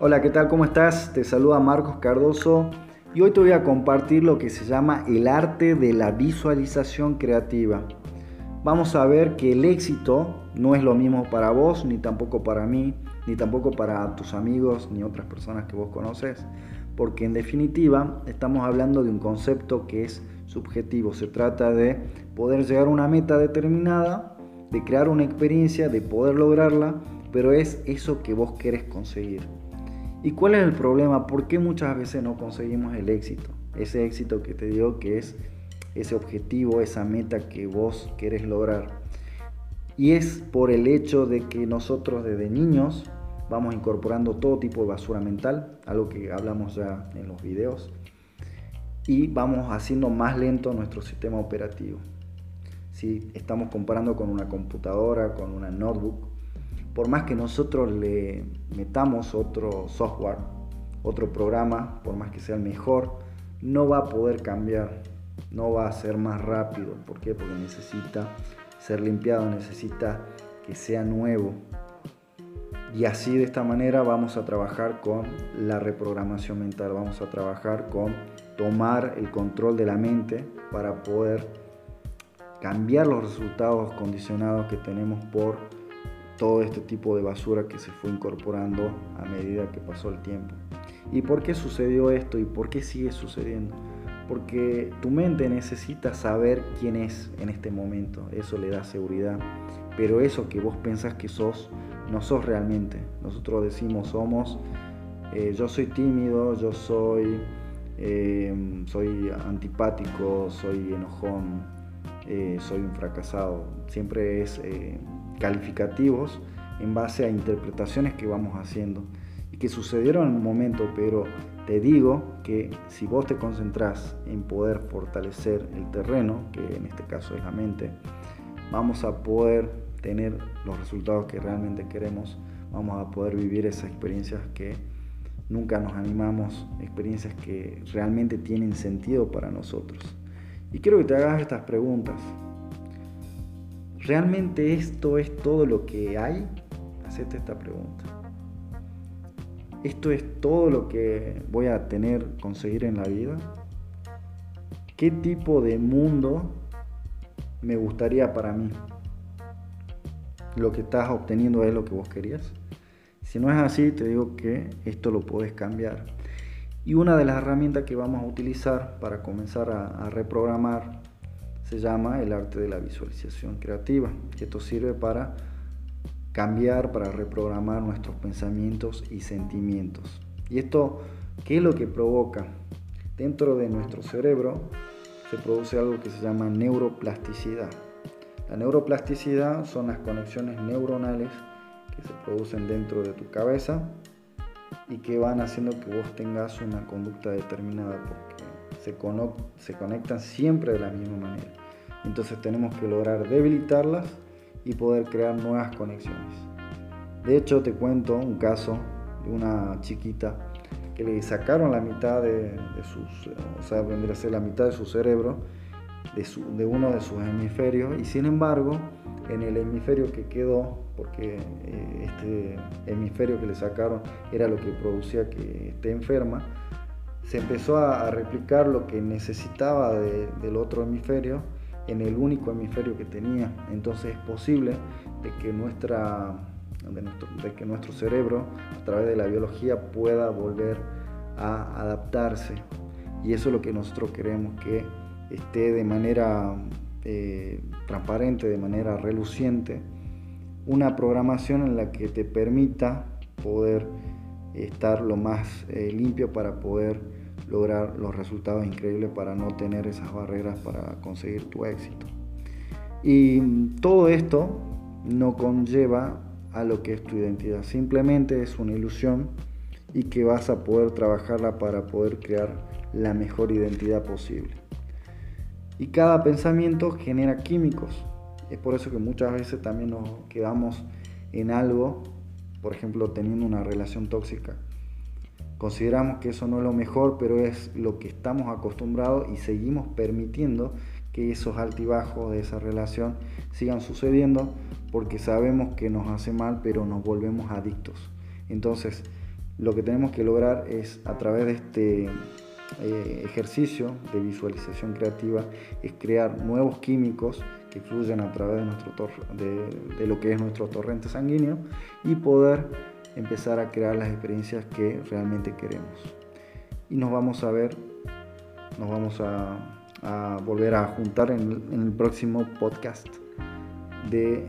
Hola, ¿qué tal? ¿Cómo estás? Te saluda Marcos Cardoso y hoy te voy a compartir lo que se llama el arte de la visualización creativa. Vamos a ver que el éxito no es lo mismo para vos, ni tampoco para mí, ni tampoco para tus amigos, ni otras personas que vos conoces, porque en definitiva estamos hablando de un concepto que es subjetivo. Se trata de poder llegar a una meta determinada, de crear una experiencia, de poder lograrla, pero es eso que vos querés conseguir. ¿Y cuál es el problema? ¿Por qué muchas veces no conseguimos el éxito? Ese éxito que te digo que es ese objetivo, esa meta que vos querés lograr. Y es por el hecho de que nosotros desde niños vamos incorporando todo tipo de basura mental, algo que hablamos ya en los videos, y vamos haciendo más lento nuestro sistema operativo. Si estamos comparando con una computadora, con una notebook, por más que nosotros le metamos otro software, otro programa, por más que sea el mejor, no va a poder cambiar, no va a ser más rápido. ¿Por qué? Porque necesita ser limpiado, necesita que sea nuevo. Y así de esta manera vamos a trabajar con la reprogramación mental, vamos a trabajar con tomar el control de la mente para poder cambiar los resultados condicionados que tenemos por todo este tipo de basura que se fue incorporando a medida que pasó el tiempo. ¿Y por qué sucedió esto y por qué sigue sucediendo? Porque tu mente necesita saber quién es en este momento, eso le da seguridad, pero eso que vos pensás que sos, no sos realmente. Nosotros decimos somos, eh, yo soy tímido, yo soy, eh, soy antipático, soy enojón, eh, soy un fracasado. Siempre es calificativos en base a interpretaciones que vamos haciendo y que sucedieron en un momento, pero te digo que si vos te concentras en poder fortalecer el terreno, que en este caso es la mente, vamos a poder tener los resultados que realmente queremos, vamos a poder vivir esas experiencias que nunca nos animamos, experiencias que realmente tienen sentido para nosotros. Y quiero que te hagas estas preguntas. ¿Realmente esto es todo lo que hay? Hacete esta pregunta. ¿Esto es todo lo que voy a tener, conseguir en la vida? ¿Qué tipo de mundo me gustaría para mí? ¿Lo que estás obteniendo es lo que vos querías? Si no es así, te digo que esto lo puedes cambiar. Y una de las herramientas que vamos a utilizar para comenzar a, a reprogramar se llama el arte de la visualización creativa. Esto sirve para cambiar, para reprogramar nuestros pensamientos y sentimientos. ¿Y esto qué es lo que provoca? Dentro de nuestro cerebro se produce algo que se llama neuroplasticidad. La neuroplasticidad son las conexiones neuronales que se producen dentro de tu cabeza y que van haciendo que vos tengas una conducta determinada porque se, se conectan siempre de la misma manera. Entonces tenemos que lograr debilitarlas y poder crear nuevas conexiones. De hecho, te cuento un caso de una chiquita que le sacaron la mitad de, sus, o sea, vendría a ser la mitad de su cerebro, de, de, uno de sus hemisferios, y sin embargo, en el hemisferio que quedó, porque eh, este hemisferio que le sacaron era lo que producía que esté enferma, se empezó a, replicar lo que necesitaba del otro hemisferio en el único hemisferio que tenía. Entonces es posible de que, nuestra, de que nuestro cerebro, a través de la biología, pueda volver a adaptarse. Y eso es lo que nosotros queremos, que esté de manera eh, transparente, de manera reluciente, una programación en la que te permita poder estar lo más eh, limpio para poder lograr los resultados increíbles para no tener esas barreras para conseguir tu éxito. Y todo esto no conlleva a lo que es tu identidad, simplemente es una ilusión y que vas a poder trabajarla para poder crear la mejor identidad posible. Y cada pensamiento genera químicos. Es por eso que muchas veces también nos quedamos en algo, por ejemplo, teniendo una relación tóxica Consideramos que eso no es lo mejor, pero es lo que estamos acostumbrados y seguimos permitiendo que esos altibajos de esa relación sigan sucediendo porque sabemos que nos hace mal, pero nos volvemos adictos. Entonces, Lo que tenemos que lograr es a través de este eh, ejercicio de visualización creativa es crear nuevos químicos que fluyen a través de, nuestro de, lo que es nuestro torrente sanguíneo y poder empezar a crear las experiencias que realmente queremos. Y nos vamos a ver, nos vamos a, volver a juntar en el próximo podcast de...